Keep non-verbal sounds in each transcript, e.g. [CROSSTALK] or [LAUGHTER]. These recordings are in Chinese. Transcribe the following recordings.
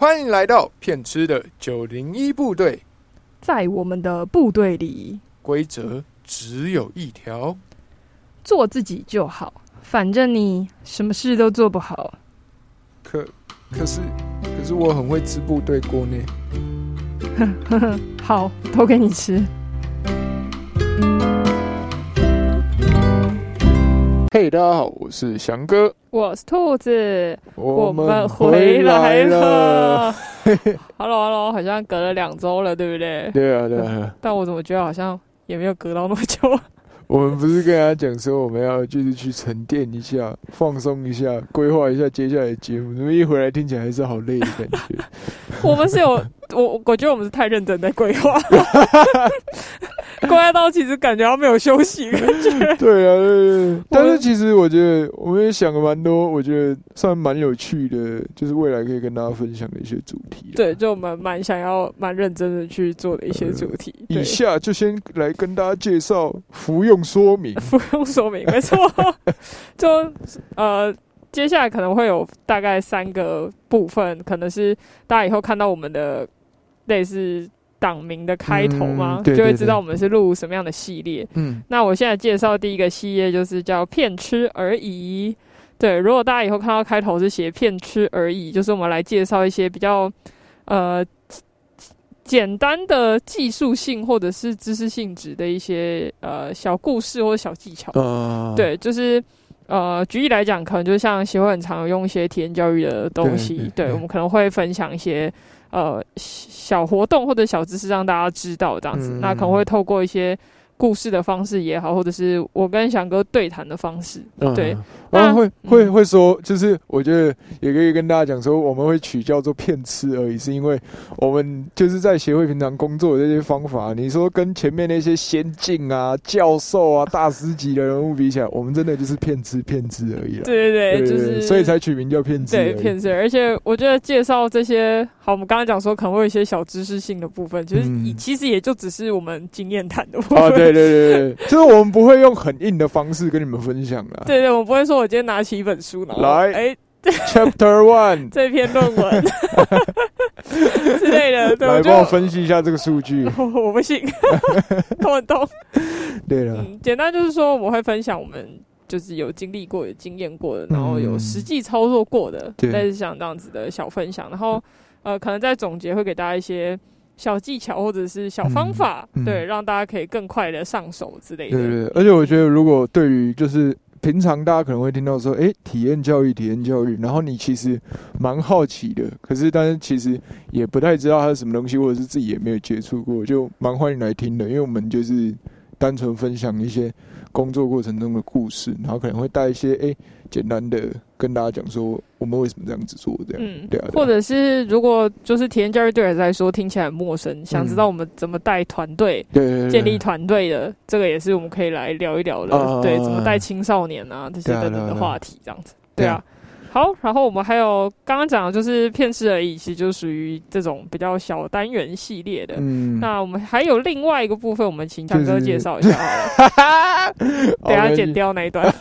欢迎来到骗吃的九零一部队，在我们的部队里，规则只有一条，做自己就好，反正你什么事都做不好。可可是可是我很会吃部队锅呢。[LAUGHS] 好，都给你吃。嘿，大家好，我是翔哥，我是兔子，我们回来了。[LAUGHS] Hello，Hello，好像隔了两周了，对不对？对啊，对啊。但我怎么觉得好像也没有隔到那么久？[LAUGHS] 我们不是跟大家讲说我们要就是去沉淀一下、放松一下、规划一下接下来的节目，怎么一回来听起来还是好累的感觉？[LAUGHS] 我们是有我，我觉得我们是太认真在规划，规划到其实感觉到没有休息感觉。[LAUGHS] 对啊，对对对。但是其实我觉得我们也想了蛮多，我觉得算蛮有趣的，就是未来可以跟大家分享的一些主题。对，就我们蛮想要、蛮认真的去做的一些主题。以下就先来跟大家介绍服用说明。服用说明，没错。[LAUGHS] 就呃，接下来可能会有大概三个部分，可能是大家以后看到我们的类似党名的开头吗，就会知道我们是录什么样的系列。嗯，那我现在介绍第一个系列就是叫“骗吃而已”。对，如果大家以后看到开头是写“骗吃而已”，就是我们来介绍一些比较呃简单的技术性或者是知识性质的一些呃小故事或者小技巧。啊，对，就是呃，举例来讲，可能就像协会很常用一些体验教育的东西，对我们可能会分享一些呃小活动或者小知识让大家知道这样子。嗯那可能会透过一些故事的方式也好，或者是我跟翔哥对谈的方式，嗯对，然后会会嗯会说，就是我觉得也可以跟大家讲说，我们会取叫做骗吃而已，是因为我们就是在协会平常工作的这些方法，你说跟前面那些先进啊、教授啊、大师级的人物比起来，我们真的就是骗吃骗吃而已了。对对对，就是所以才取名叫骗吃。对骗吃。而且我觉得介绍这些，好，我们刚刚讲说可能会有一些小知识性的部分，就是嗯、其实也就只是我们经验谈的部分。啊，对对对对，[LAUGHS] 就是我们不会用很硬的方式跟你们分享啦。对对，我不会说我今天拿起一本书，然后来哎。Chapter One，[LAUGHS] 这篇论文 [LAUGHS] 之类的，对，来帮我分析一下这个数据。我我不信，看不懂。对了，嗯，简单就是说，我们会分享我们就是有经历过、有经验过的，然后有实际操作过的，对类似像这样子的小分享。然后呃，可能在总结会给大家一些小技巧或者是小方法，嗯嗯对，让大家可以更快的上手之类的。对对对，而且我觉得，如果对于就是平常大家可能会听到说，哎，体验教育，体验教育，然后你其实蛮好奇的，可是但是其实也不太知道它是什么东西，或者是自己也没有接触过，就蛮欢迎来听的，因为我们就是单纯分享一些工作过程中的故事，然后可能会带一些哎简单的跟大家讲说我们为什么这样子做，这样，嗯，对啊，或者是如果就是体验教育对我来说听起来很陌生，想知道嗯我们怎么带团队，建立团队的，这个也是我们可以来聊一聊的。啊对，怎么带青少年啊这些等等的话题，这样子。对啊对啊。好，然后我们还有刚刚讲的就是骗吃而已，其实就属于这种比较小单元系列的。嗯，那我们还有另外一个部分，我们请强哥介绍一下好了，[LAUGHS] 等下剪掉。掉那一段。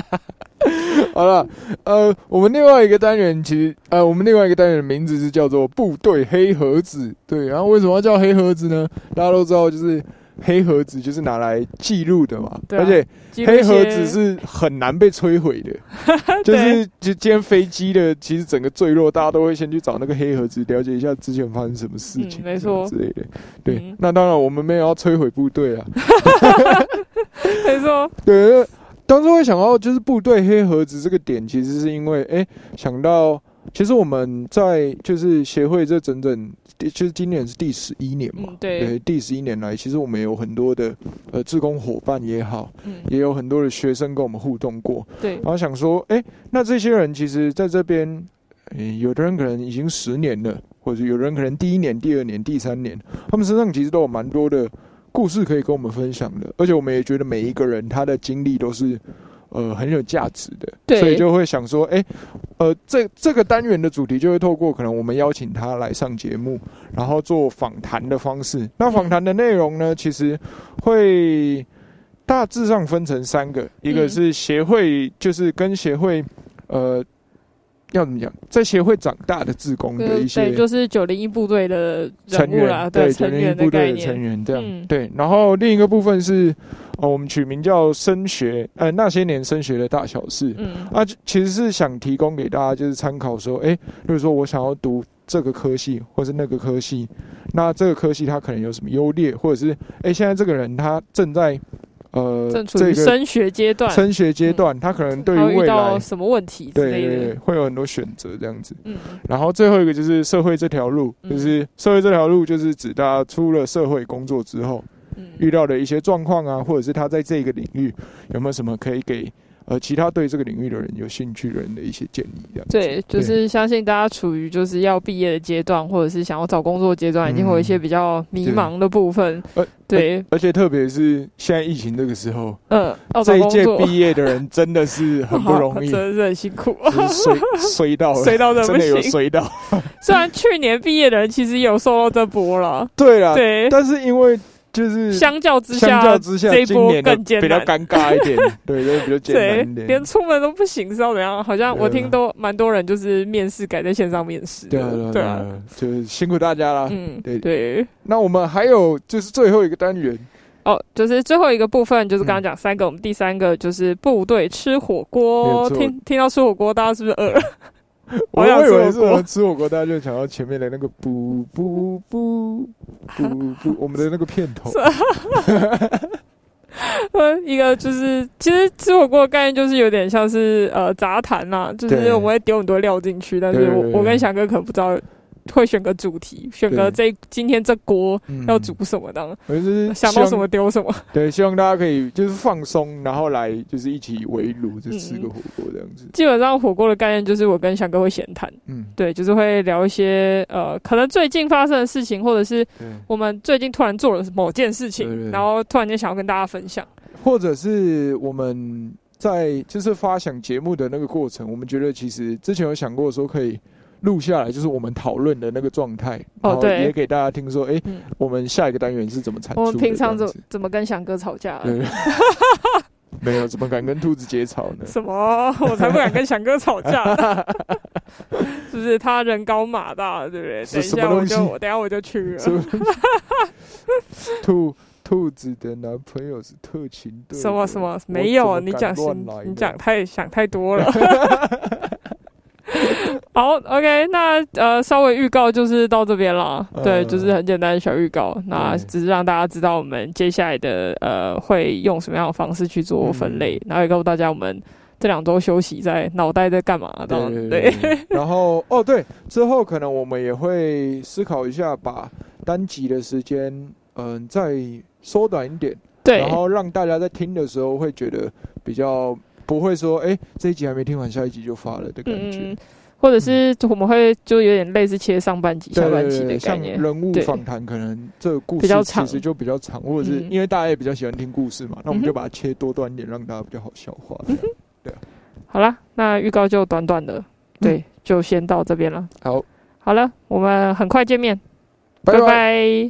[LAUGHS] 好了，呃，我们另外一个单元其实，呃，我们另外一个单元的名字是叫做部队黑盒子。对，然后为什么要叫黑盒子呢？大家都知道，就是黑盒子就是拿来记录的嘛，对啊而且黑盒子是很难被摧毁的，[LAUGHS] 就是就今天飞机的，其实整个坠落，大家都会先去找那个黑盒子，了解一下之前发生什么事情，嗯没错。之类的。对，嗯。那当然我们没有要摧毁部队啊，[LAUGHS] 没错，[LAUGHS] 对，当时会想到就是部队黑盒子这个点，其实是因为哎、诶想到其实我们在就是协会这整整，就是今年是第十一年嘛，嗯对。第十一年来，其实我们有很多的呃志工伙伴也好，嗯。也有很多的学生跟我们互动过，对。然后想说，哎、那这些人其实在这边，诶有的人可能已经十年了，或者有的人可能第一年、第二年、第三年，他们身上其实都有蛮多的故事可以跟我们分享的，而且我们也觉得每一个人他的经历都是呃很有价值的，所以就会想说，哎、呃，这这个单元的主题就会透过可能我们邀请他来上节目，然后做访谈的方式。那访谈的内容呢，其实会大致上分成三个，一个嗯。是协会，就是跟协会呃要怎么讲，在协会长大的志工的一些对，就是九零一部队的成人物啦，员，对，成员部队的成。员这样，嗯对。然后另一个部分是，哦，我们取名叫升学，呃，那些年升学的大小事。嗯啊，其实是想提供给大家，就是参考说，哎，比如说我想要读这个科系，或是那个科系，那这个科系它可能有什么优劣，或者是，哎，现在这个人他正在，呃，正处这个于升学阶段，升学阶段，他可能对于遇未来，到什么问题之对类的。对对，。会有很多选择这样子。嗯。然后最后一个就是社会这条路，嗯。就是社会这条路，就是指大家出了社会工作之后嗯，遇到的一些状况啊，或者是他在这个领域有没有什么可以给呃其他对这个领域的人有兴趣的人的一些建议，这样。对，就是相信大家处于就是要毕业的阶段，或者是想要找工作阶段，一定会有一些比较迷茫的部分呃。对，而且特别是现在疫情这个时候，嗯，这一届毕业的人真的是很不容易真，的是很辛苦，就是衰衰到了，[LAUGHS] 衰到真真的有。衰到。[LAUGHS] 虽然去年毕业的人其实有受到这波了，对啊，对，但是因为就是相较之相下，较之下，这一波更艰难。比较尴尬一点，[LAUGHS] 对，对，比较艰对难一，点。连出门都不行，是要怎样？好像我听都蛮多人就是面试改在线上面试，对啊，对就是辛苦大家了。嗯，对对。那我们还有就是最后一个单元，哦，就是最后一个部分，就是刚刚嗯讲三个，我们第三个就是部队吃火锅。听听到吃火锅，大家是不是饿了？[LAUGHS] 我以为是我吃火锅们吃火锅，大家就想到前面的那个不不不不不，我们的那个片头。[LAUGHS] 呃，一个就是其实吃火锅的概念就是有点像是呃杂谈啦，就是我们会丢很多料进去，但是我我跟翔哥可能不知道会选个主题，选个这今天这锅嗯要煮什么的，我就是想到什么丢什么。对，希望大家可以就是放松，然后来就是一起围炉，就吃个火锅这样子。基本上火锅的概念就是我跟翔哥会闲谈，嗯，对，就是会聊一些呃可能最近发生的事情，或者是。我们最近突然做了某件事情，然后突然间想要跟大家分享。或者是我们在就是发想节目的那个过程，我们觉得其实之前有想过说可以录下来，就是我们讨论的那个状态，然后哦对也给大家听说，哎、嗯我们下一个单元是怎么产出？我们平常怎怎么跟翔哥吵架 [LAUGHS] 没有怎么敢跟兔子姐吵呢？什么？我才不敢跟翔哥吵架，[LAUGHS] 是不是？他人高马大，对不对？等一下我就我等一下我就去了。兔兔子的男朋友是特勤队的，什么什么没有？你讲你讲太想太多了。[LAUGHS] 好，OK，那呃，稍微预告就是到这边了。嗯对，就是很简单的小预告。那只是让大家知道我们接下来的呃会用什么样的方式去做分类，嗯然后也告诉大家我们这两周休息在脑袋在干嘛。这样对。[LAUGHS] 然后哦，对，之后可能我们也会思考一下，把单集的时间嗯、再缩短一点，对然后让大家在听的时候会觉得比较不会说，哎，这一集还没听完，下一集就发了的感觉。嗯，或者是我们会就有点类似切上半集、下半集的概念。人物访谈，可能这个故事比较长其实就比较长，或者是嗯。因为大家也比较喜欢听故事嘛，那我们就把它切多段一点，让大家比较好消化。对。好啦，那预告就短短的，对，就先到这边了。好，好了，我们很快见面，拜。拜拜